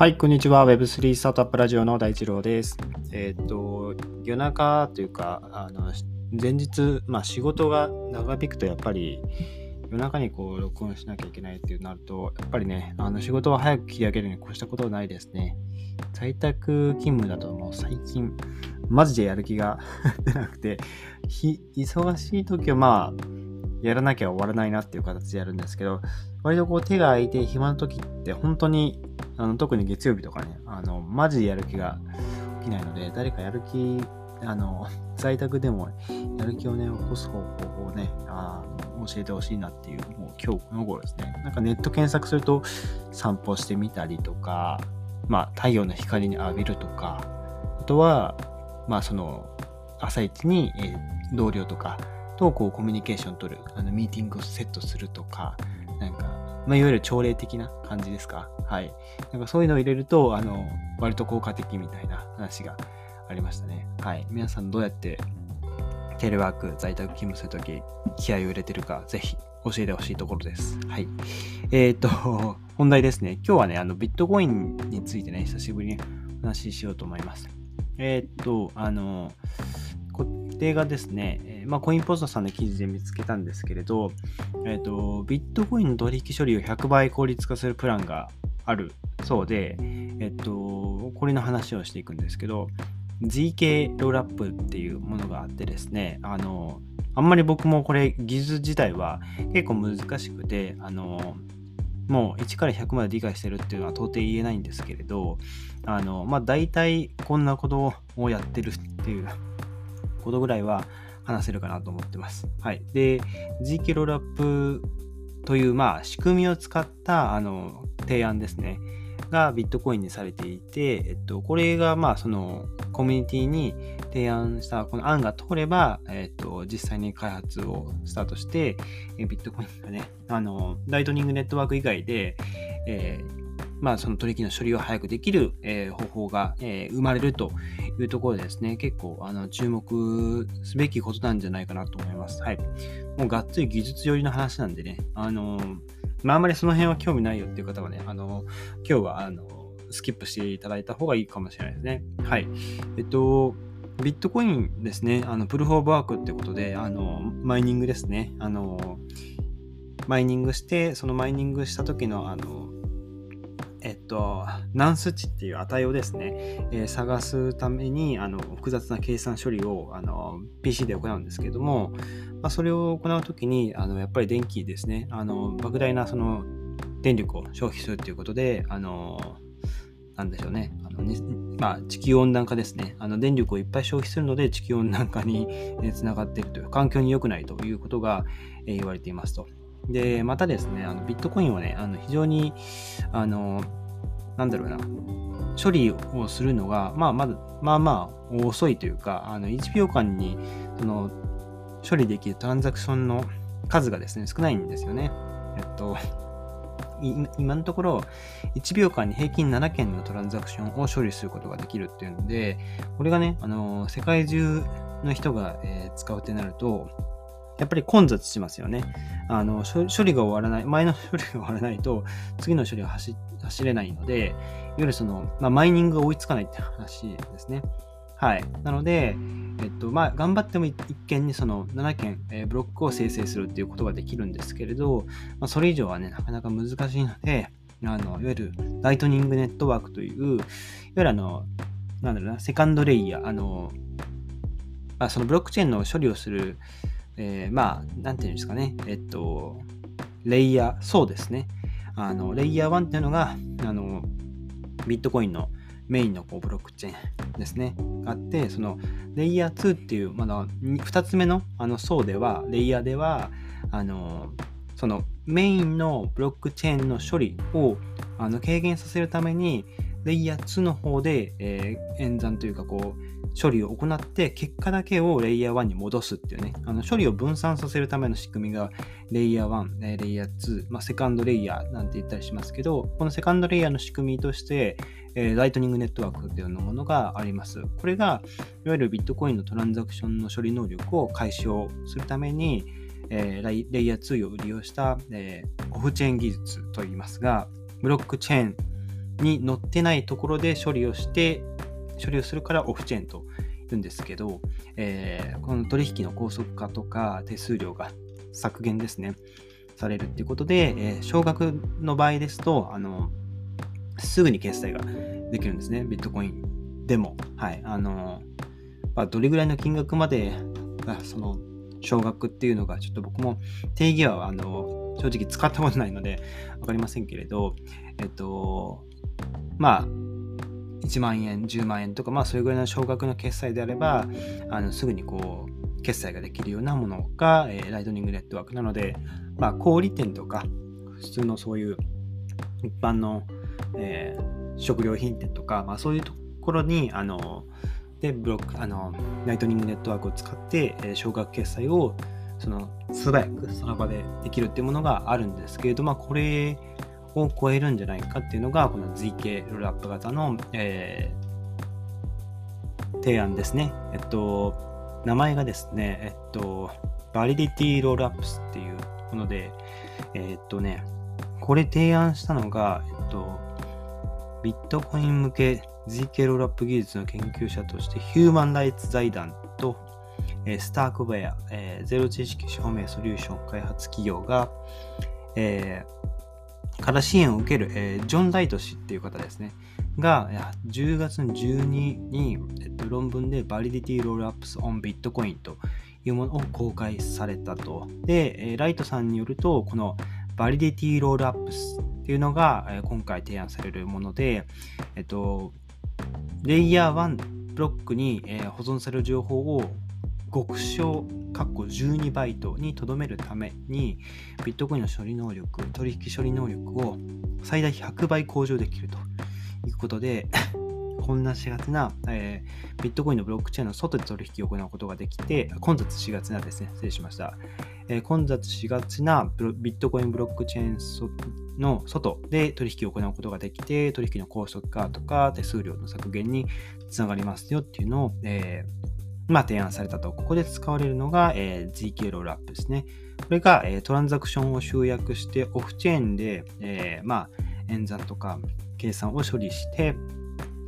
はい、こんにちは。Web3 スタートアップラジオの大二郎です。えっ、と、夜中というか、あの、前日、まあ仕事が長引くとやっぱり夜中にこう録音しなきゃいけないっていうなると、やっぱりね、あの仕事は早く切り上げるに越したことはないですね。在宅勤務だともう最近、マジでやる気が 出なくて、忙しい時はまあ、やらなきゃ終わらないなっていう形でやるんですけど、割とこう手が空いて暇な時って本当にあの特に月曜日とかね、あの、マジでやる気が起きないので、誰かやる気、あの、在宅でもやる気をね、起こす方法をね、あの教えてほしいなっていう、もう今日この頃ですね。なんかネット検索すると散歩してみたりとか、まあ太陽の光に浴びるとか、あとは、まあその、朝一に、え、同僚とかとこうコミュニケーション取る、あのミーティングをセットするとか、なんか、まあ、いわゆる朝礼的な感じですか？はい。なんかそういうのを入れると、あの、割と効果的みたいな話がありましたね。はい。皆さんどうやってテレワーク、在宅勤務するとき、気合を入れてるか、ぜひ教えてほしいところです。はい。えっ、ー、と、本題ですね。今日はね、あの、ビットコインについてね、久しぶりにお話ししようと思います。えっ、と、あの、定がですね、まあ、コインポストさんの記事で見つけたんですけれど、え、ー、と、ビットコインの取引処理を100倍効率化するプランがあるそうで、え、ー、と、これの話をしていくんですけど、ZK ロールアップっていうものがあってですね、あの、あんまり僕もこれ技術自体は結構難しくて、あの、もう1から100まで理解してるっていうのは到底言えないんですけれど、あの、まあ大体こんなことをやってるっていうことぐらいは話せるかなと思ってます。はい。で、GK ロールアップという、まあ、仕組みを使ったあの提案ですね。がビットコインにされていて、えっと、これが、まあ、その、コミュニティに提案したこの案が通れば、えっと、実際に開発をスタートして、ビットコインがね、あの、ライトニングネットワーク以外で、えーまあ、その取引の処理を早くできる、えー、方法が、えー、生まれるというところでですね、結構あの注目すべきことなんじゃないかなと思います。はい。もうがっつり技術寄りの話なんでね、あのー、まあ、あんまりその辺は興味ないよっていう方はね、あの今日は、あのスキップしていただいた方がいいかもしれないですね。はい。えっと、ビットコインですね、あのプルフォーブワークってことで、あのマイニングですね。あのマイニングして、そのマイニングした時の、あのえっと、ナンス値っていう値をですね、えー、探すためにあの複雑な計算処理をあの PC で行うんですけれども、まあ、それを行うときにあのやっぱり電気ですね、あの莫大なその電力を消費するということで、あのなんでしょうね、あのねまあ、地球温暖化ですね、あの電力をいっぱい消費するので地球温暖化につながっているという、環境に良くないということが、え、言われていますと。で、またですね、あのビットコインはね、あの非常に、あの、なんだろうな、処理をするのが、まあ、まだ、まあまあ遅いというか、あの1秒間にその処理できるトランザクションの数がですね、少ないんですよね。えっと、今のところ1秒間に平均7件のトランザクションを処理することができるっていうので、これがね、あの世界中の人が、えー、使うってなると、やっぱり混雑しますよね。あの処理が終わらない、前の処理が終わらないと、次の処理は走走れないので、いわゆるその、まあ、マイニングが追いつかないって話ですね。はい。なので、えっと、まあ、頑張っても一件にその7件、えー、ブロックを生成するっていうことができるんですけれど、まあ、それ以上はね、なかなか難しいので、あの、いわゆるライトニングネットワークという、いわゆるあの、なんだろうな、セカンドレイヤー、あの、まあ、そのブロックチェーンの処理をする、えー、まあ、なんていうんですかね、えっと、レイヤー、そうですね。あの、レイヤー1っていうのが、あの、ビットコインのメインのこうブロックチェーンですね。があって、その、レイヤー2っていう、まだ2つ目のあの層では、レイヤーでは、あの、そのメインのブロックチェーンの処理をあの軽減させるために、レイヤー2の方で、えー、演算というかこう、処理を行って結果だけをレイヤー1に戻すっていうね、あの処理を分散させるための仕組みがレイヤー1、レイヤー2、まあ、セカンドレイヤーなんて言ったりしますけど、このセカンドレイヤーの仕組みとして、えー、ライトニングネットワークというものがあります。これが、いわゆるビットコインのトランザクションの処理能力を解消するために、えー、レイヤー2を利用した、えー、オフチェーン技術といいますが、ブロックチェーンに載ってないところで処理をして、処理をするからオフチェーンと言うんですけど、えー、この取引の高速化とか手数料が削減ですね、されるっていうことで、えー、少額の場合ですと、あの、すぐに決済ができるんですね、ビットコインでも。はい。あの、まあ、どれぐらいの金額まで、その、少額っていうのが、ちょっと僕も定義は、あの、正直使ったことないので、わかりませんけれど、えっと、まあ、1万円、10万円とか、まあ、それぐらいの少額の決済であれば、あのすぐにこう、決済ができるようなものが、えー、ライトニングネットワークなので、まあ、小売店とか、普通のそういう一般の、えー、食料品店とか、まあ、そういうところに、あの、で、ブロック、あの、ライトニングネットワークを使って、えー、少額決済を、その、素早くその場でできるっていうものがあるんですけれど、まあ、これを超えるんじゃないかっていうのが、この ZK ロールアップ型の、えー、提案ですね。えっと、名前がですね、えっと、 Validity Rollups っていうもので、えっとね、これ提案したのが、えっと、ビットコイン向け ZK ロールアップ技術の研究者としてヒューマンライツ財団と、えー、スタークウェア、えー、ゼロ知識証明ソリューション開発企業が、えー、から支援を受ける、えー、ジョン・ライト氏っていう方ですね。が、10月12に、えっと、論文で Validity Rollups on Bitcoin というものを公開されたと。で、えー、ライトさんによると、この Validity Rollups っていうのが、えー、今回提案されるもので、えっと、レイヤー1ブロックに、えー、保存される情報を極小括弧12バイトにとどめるために、ビットコインの処理能力、取引処理能力を最大100倍向上できるということで、混雑しがちな、えー、ビットコインのブロックチェーンの外で取引を行うことができて、混雑しがちなですね、失礼しました。えー、混雑しがちなビットコインブロックチェーンの外で取引を行うことができて、取引の高速化とか手数料の削減につながりますよっていうのを、えーまあ、提案されたと。ここで使われるのが、えー、ZK ロールアップですね。これが、えー、トランザクションを集約してオフチェーンで、えー、まあ、演算とか計算を処理して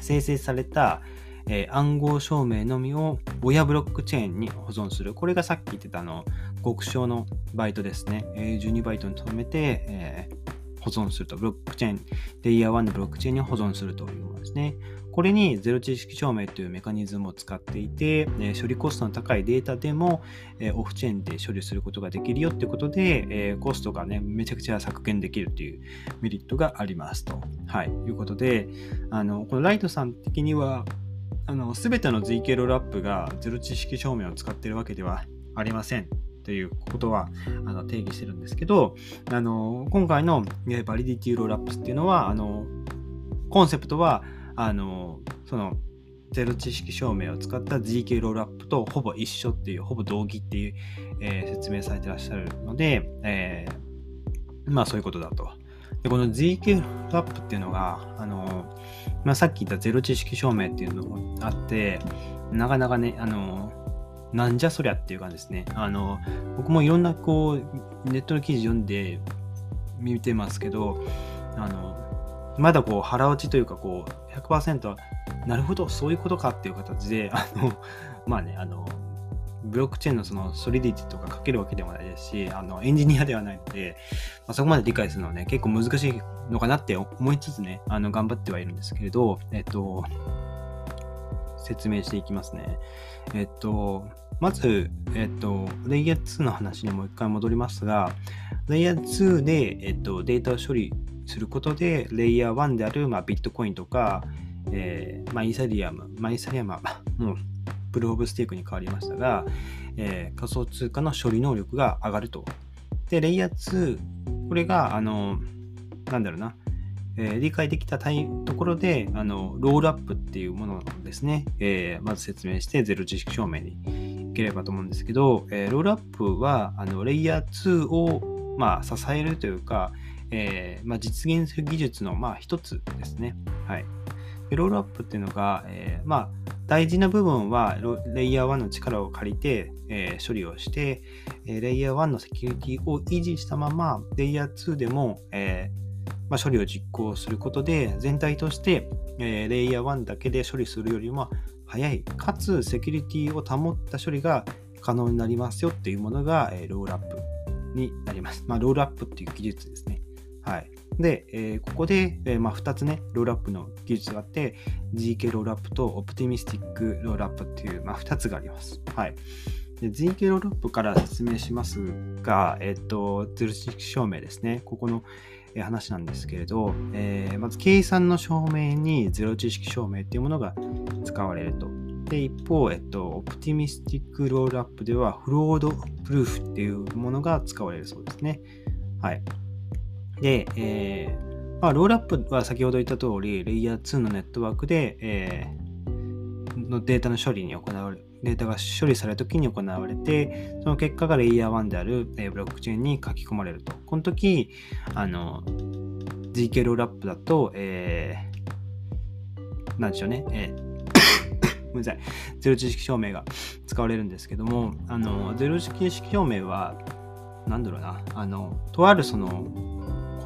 生成された、えー、暗号証明のみを親ブロックチェーンに保存する。これがさっき言ってたあの極小のバイトですね。えー、12バイトに留めて、えー、保存すると。ブロックチェーン、レイヤー1のブロックチェーンに保存するというものですね。これにゼロ知識証明というメカニズムを使っていて、え処理コストの高いデータでも、えオフチェーンで処理することができるよってことで、えコストがね、めちゃくちゃ削減できるというメリットがありますと。はい。いうことで、あの、このライトさん的には、あの、すべての ZK ロールアップがゼロ知識証明を使っているわけではありません。ということはあの定義してるんですけど、あの今回の Validity Rollups っていうのは、あのコンセプトはあのそのゼロ知識証明を使った GK ロールアップとほぼ一緒っていう、ほぼ同義っていう、えー、説明されてらっしゃるので、えー、まあそういうことだと。で、この GK ロールアップっていうのが、あの、まあさっき言ったゼロ知識証明っていうのがあって、なかなかね、あの、なんじゃそりゃっていう感じですね。あの、僕もいろんなこう、ネットの記事読んで見てますけど、あの、まだこう腹落ちというかこう100%なるほどそういうことかっていう形であの まあねあのブロックチェーンのそのソリディティとか書けるわけでもないですしあのエンジニアではないので、まあ、そこまで理解するのはね結構難しいのかなって思いつつねあの頑張ってはいるんですけれどえっと説明していきますね。えっとまず、えっと、レイヤー2の話にもう一回戻りますが、レイヤー2で、えっと、データを処理することで、レイヤー1である、まあ、ビットコインとか、えーまあ、イーサリアム、まあ、イーサリアムはもうプルオブステークに変わりましたが、えー、仮想通貨の処理能力が上がると。で、レイヤー2、これが、あの、なんだろうな、えー、理解できたところで、あの、ロールアップっていうものですね、えー、まず説明して、ゼロ知識証明にいければと思うんですけど、えー、ロールアップは、あの、レイヤー2を、まあ、支えるというか、えー、まあ、実現する技術の、まあ、一つですね。はい。ロールアップっていうのが、えー、まあ、大事な部分はレイヤー1の力を借りて、えー、処理をして、えレイヤー1のセキュリティを維持したまま、レイヤー2でも、えまあ、処理を実行することで、全体として、えー、レイヤー1だけで処理するよりも早い、かつセキュリティを保った処理が可能になりますよっていうものが、えー、ロールアップになります。まあ、ロールアップっていう技術ですね。はい。で、えー、ここで、えー、まあ、2つね、ロールアップの技術があって、GK ロールアップとオプティミスティックロールアップっていう、まあ、2つがあります。はい。GK ロールアップから説明しますが、えっ、と、ゼロ知識証明ですね。ここの話なんですけれど、えー、まず計算の証明にゼロ知識証明っていうものが使われると。で、一方、えっと、オプティミスティックロールアップではフロードプルーフっていうものが使われるそうですね。はい。で、えー、まあ、ロールアップは先ほど言った通り、レイヤー2のネットワークで、えー、のデータの処理に行われ、データが処理された時に行われて、その結果がレイヤー1である、えー、ブロックチェーンに書き込まれると。この時、あの、GK ロールアップだと、えー、なんでしょうね、えー ごめんなさい、ゼロ知識証明が使われるんですけども、あの、ゼロ知識証明は、なんだろうな、あの、とあるその、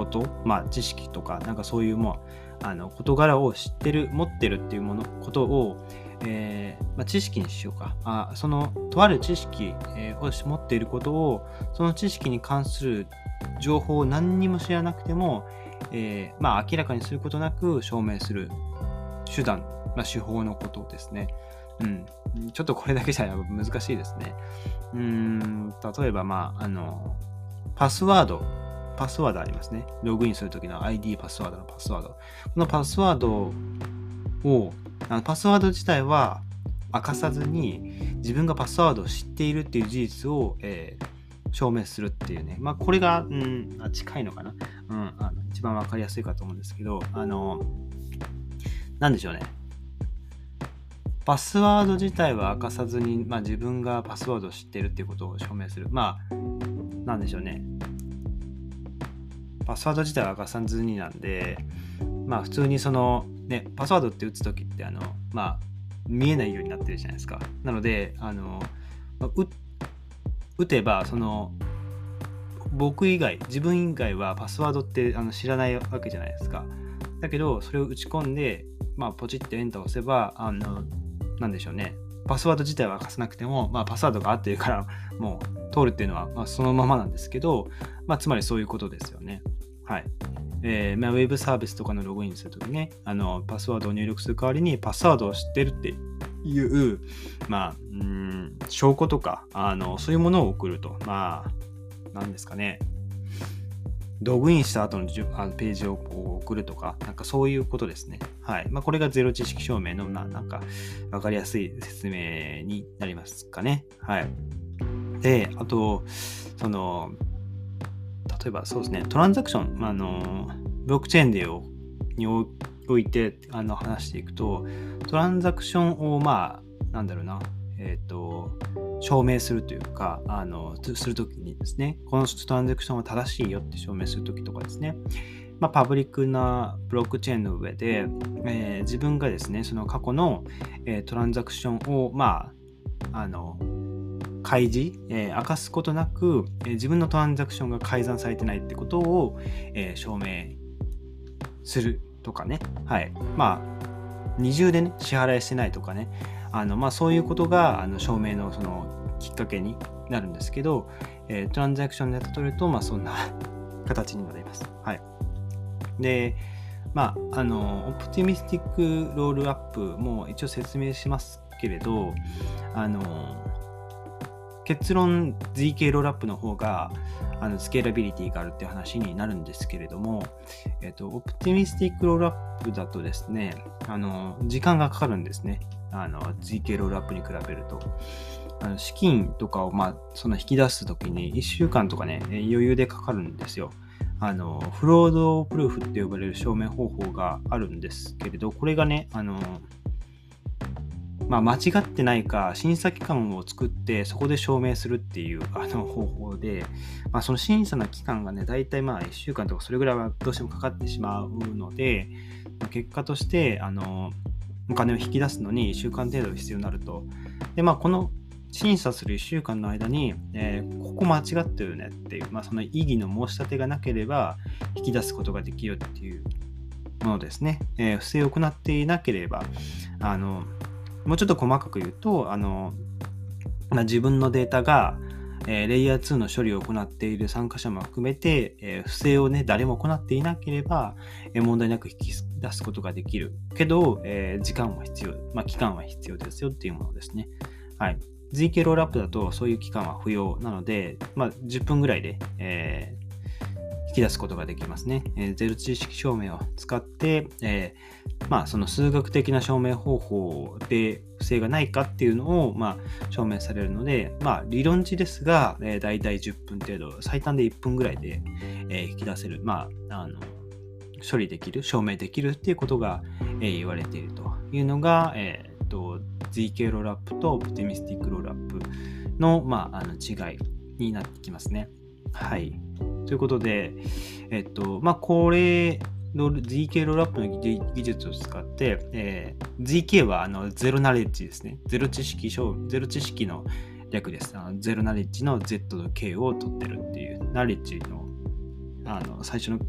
こと、まあ、知識とか、なんかそういうもう、あの、事柄を知ってる、持ってるっていうもの、ことを、えー、まあ、知識にしようか。あその、とある知識、えー、を持っていることを、その知識に関する情報を何にも知らなくても、えー、まあ、明らかにすることなく証明する手段、まあ、手法のことですね。うん。ちょっとこれだけじゃ難しいですね。うん、例えば、まあ、あの、パスワードパスワードありますね。ログインするときの ID パスワードのパスワード。このパスワードを、あのパスワード自体は明かさずに自分がパスワードを知っているっていう事実を、えー、証明するっていうね。まあ、これが、うん、近いのかな。うん、あの一番わかりやすいかと思うんですけど、あの、なんでしょうね。パスワード自体は明かさずに、まあ、自分がパスワードを知ってるっていうことを証明する。まあ、なんでしょうね。パスワード自体は明かさずになんで、まあ普通にその、ね、パスワードって打つときってあの、まあ見えないようになってるじゃないですか。なので、あの、打てば、その、僕以外、自分以外はパスワードってあの知らないわけじゃないですか。だけど、それを打ち込んで、まあ、ポチってエンターを押せば、あの、なんでしょうね。パスワード自体は明かさなくても、まあ、パスワードが合ってるから、もう通るっていうのは、まあ、そのままなんですけど、まあ、つまりそういうことですよね。はい。えーまあ、ウェブサービスとかのログインするときね、あの、パスワードを入力する代わりに、パスワードを知ってるっていう、まあ、うん、証拠とか、あの、そういうものを送ると。まあ、なんですかね。ログインした後のあのページをこう送るとか、なんかそういうことですね。はい。まあ、これがゼロ知識証明の、ななんか、わかりやすい説明になりますかね。はい。で、あと、その、例えばそうですね、トランザクション、あの、ブロックチェーンでにおいてあの話していくと、トランザクションを、まあ、なんだろうな、え、ー、と、証明するというか、あの、するときにですね、このトランザクションは正しいよって証明するときとかですね、まあ、パブリックなブロックチェーンの上で、えー、自分がですね、その過去の、えー、トランザクションを、まあ、あの、開示、えー、明かすことなく、え、自分のトランザクションが改ざんされてないってことを、え、証明するとかね。はい。まあ、二重でね、支払いしてないとかね。あの、まあ、そういうことが、あの、証明のそのきっかけになるんですけど、えトランザクションで例えると、まあ、そんな形になります。はい。で、まあ、あの、オプティミスティックロールアップも一応説明しますけれど、あの、結論 ZK ロールアップの方があのスケーラビリティがあるっていう話になるんですけれども、えっと、オプティミスティックロールアップだとですね、あの、時間がかかるんですね。あの、ZK ロールアップに比べると。あの資金とかを、まあ、その引き出すときに1週間とかね、余裕でかかるんですよ。あの、フロードプルーフって呼ばれる証明方法があるんですけれど、これがね、あの、まあ、間違ってないか、審査機関を作って、そこで証明するっていうあの方法で、まあ、その審査の期間がね、大体まあ1週間とかそれぐらいはどうしてもかかってしまうので、結果として、あの、お金を引き出すのに1週間程度必要になると。で、まあ、この審査する1週間の間に、えー、ここ間違ってるねっていう、まあ、その異議の申し立てがなければ引き出すことができるっていうものですね。えー、不正を行っていなければ、あの、もうちょっと細かく言うと、あの、まあ、自分のデータが、えー、レイヤー2の処理を行っている参加者も含めて、えー、不正をね、誰も行っていなければ、えー、問題なく引き出すことができる。けど、え時間は必要、まあ、期間は必要ですよっていうものですね。はい。ZK ロールアップだとそういう期間は不要なので、まあ、10分ぐらいで、え引き出すことができますね。えー、ゼロ知識証明を使って、えー、まあ、その数学的な証明方法で不正がないかっていうのを、まあ、証明されるので、まあ、理論値ですが、えー、大体10分程度、最短で1分ぐらいで、えー、引き出せる、まあ、あの、処理できる、証明できるっていうことが、えー、言われているというのが、えー、と ZK ロールアップとオプティミスティックロールアップの,、まあ、あの違いになってきますね。はい。ということで、えっと、まあ、これ、ZK ロールアップの技術を使って、えー、ZK はあのゼロナレッジですね。ゼロ知識ゼロ知識の略です。あのゼロナレッジの Z と K を取ってるっていう、ナレッジのあの最初の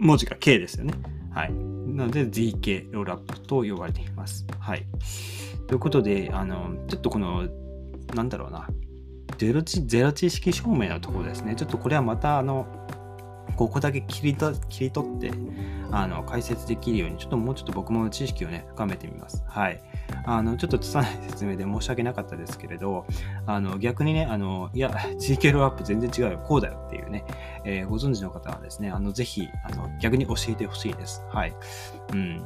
文字が K ですよね。はい。なので ZK ロールアップと呼ばれています。はい。ということで、あの、ちょっとこの、なんだろうな、ゼロ知ゼロ知識証明のところですね。ちょっとこれはまた、あの、ここだけ切りと切り取って、あの、解説できるように、ちょっともうちょっと僕も知識をね、深めてみます。はい。あの、ちょっと拙い説明で申し訳なかったですけれど、あの、逆にね、あの、いや、GK ローアップ全然違うよ、こうだよっていうね、えー、ご存知の方はですね、あの、ぜひ、あの、逆に教えてほしいです。はい。うん。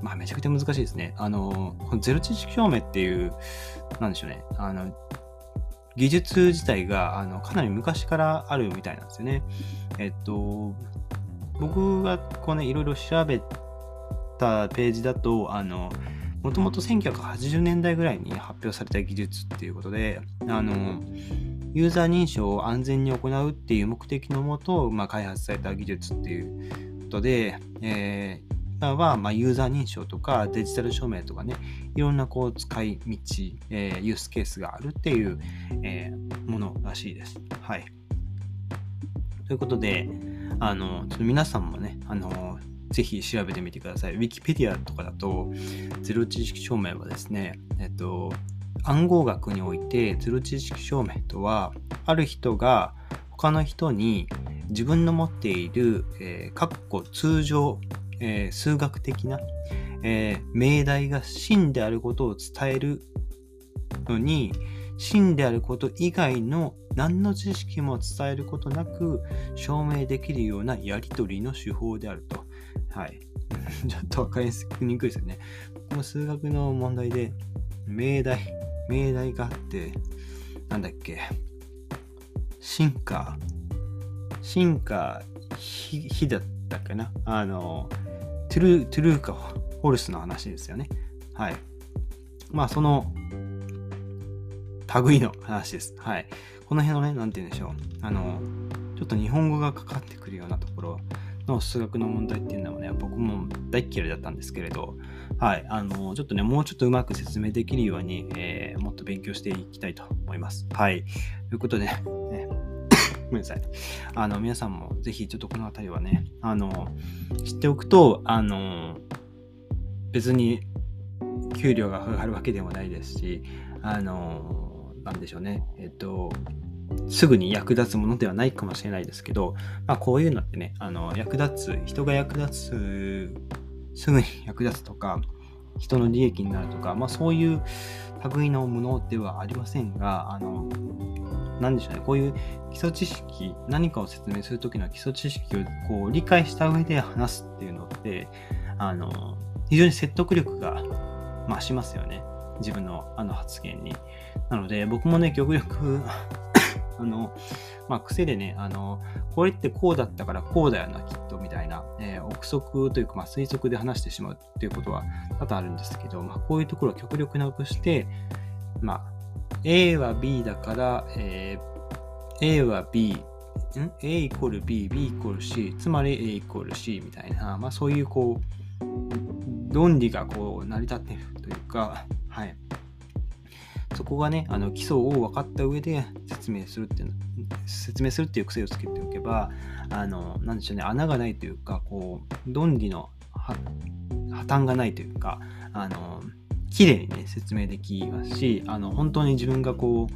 まあ、めちゃくちゃ難しいですね。あの、ゼロ知識証明っていう、なんでしょうね。あの、技術自体があのかなり昔からあるみたいなんですよね。えっと、僕がこうね、いろいろ調べたページだと、あの、もともと1980年代ぐらいに発表された技術っていうことで、あの、ユーザー認証を安全に行うっていう目的のもと、まあ、開発された技術っていうことで、えーは、まあユーザー認証とかデジタル署名とかね、いろんなこう使い道、えー、ユースケースがあるっていう、えー、ものらしいです。はい。ということで、あの、ちょっと皆さんもね、あの、ぜひ調べてみてください。Wikipedia とかだと、ゼロ知識証明はですね、えっと、暗号学においてゼロ知識証明とは、ある人が他の人に自分の持っている、えー、かっこ通常えー、数学的な、えー、命題が真であることを伝えるのに、真であること以外の何の知識も伝えることなく証明できるようなやり取りの手法であると。はい。ちょっとわかりにくいですよね。この数学の問題で、命題、命題があって、なんだっけ、進化、進化、火だったっけなあの、トゥルトゥルーカ・ホルスの話ですよね。はい。まあ、その、類の話です。はい。この辺のね、なんて言うんでしょう。あの、ちょっと日本語がかかってくるようなところの数学の問題っていうのはね、僕も大っ嫌いだったんですけれど、はい。あの、ちょっとね、もうちょっとうまく説明できるように、えー、もっと勉強していきたいと思います。はい。ということで、ね、めんなさい。あの、皆さんもぜひちょっとこの辺りはね、あの、知っておくと、あの、別に給料が上がるわけでもないですし、あの、なんでしょうね、えっと、すぐに役立つものではないかもしれないですけど、まあ、こういうのってね、あの役立つ、人が役立つ、すぐに役立つとか、人の利益になるとか、まあ、そういう類のものではありませんが、あの、なんでしょうね、こういう基礎知識、何かを説明するときの基礎知識をこう理解した上で話すっていうのって、あの、非常に説得力が増しますよね。自分のあの発言に。なので、僕もね、極力あの、まあ、癖でね、あの、これってこうだったからこうだよな、きっと、みたいな、憶測というか、まあ、推測で話してしまうっていうことは多々あるんですけど、まあ、こういうところを極力なくして、まあ、A は B だから、えー、A は B、ん ?A イコール B、B イコール C、つまり A イコール C みたいな、まあそういうこう、論理がこう成り立っているというか、はい。そこがね、あの基礎を分かった上で説明するっていう、説明するっていう癖をつけておけば、あの、なでしょうね、穴がないというか、こう、論理の破綻がないというか、あの、綺麗にね、説明できますし、あの、本当に自分がこう、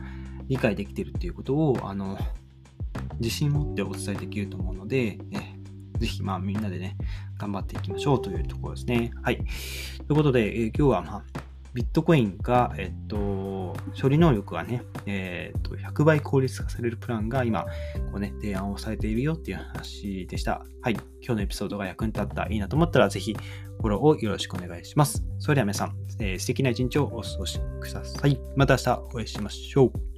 理解できてるっていうことを、あの、自信持ってお伝えできると思うので、ね、ぜひ、まあ、みんなでね、頑張っていきましょうというところですね。はい。ということで、えー、今日は、まあ、ビットコインが、えっと、処理能力がね、えっと、100倍効率化されるプランが今、こうね、提案をされているよっていう話でした。はい。今日のエピソードが役に立ったらいいなと思ったら、ぜひ、フォローをよろしくお願いします。それでは皆さん、えー、素敵な一日をお過ごしください。また明日お会いしましょう。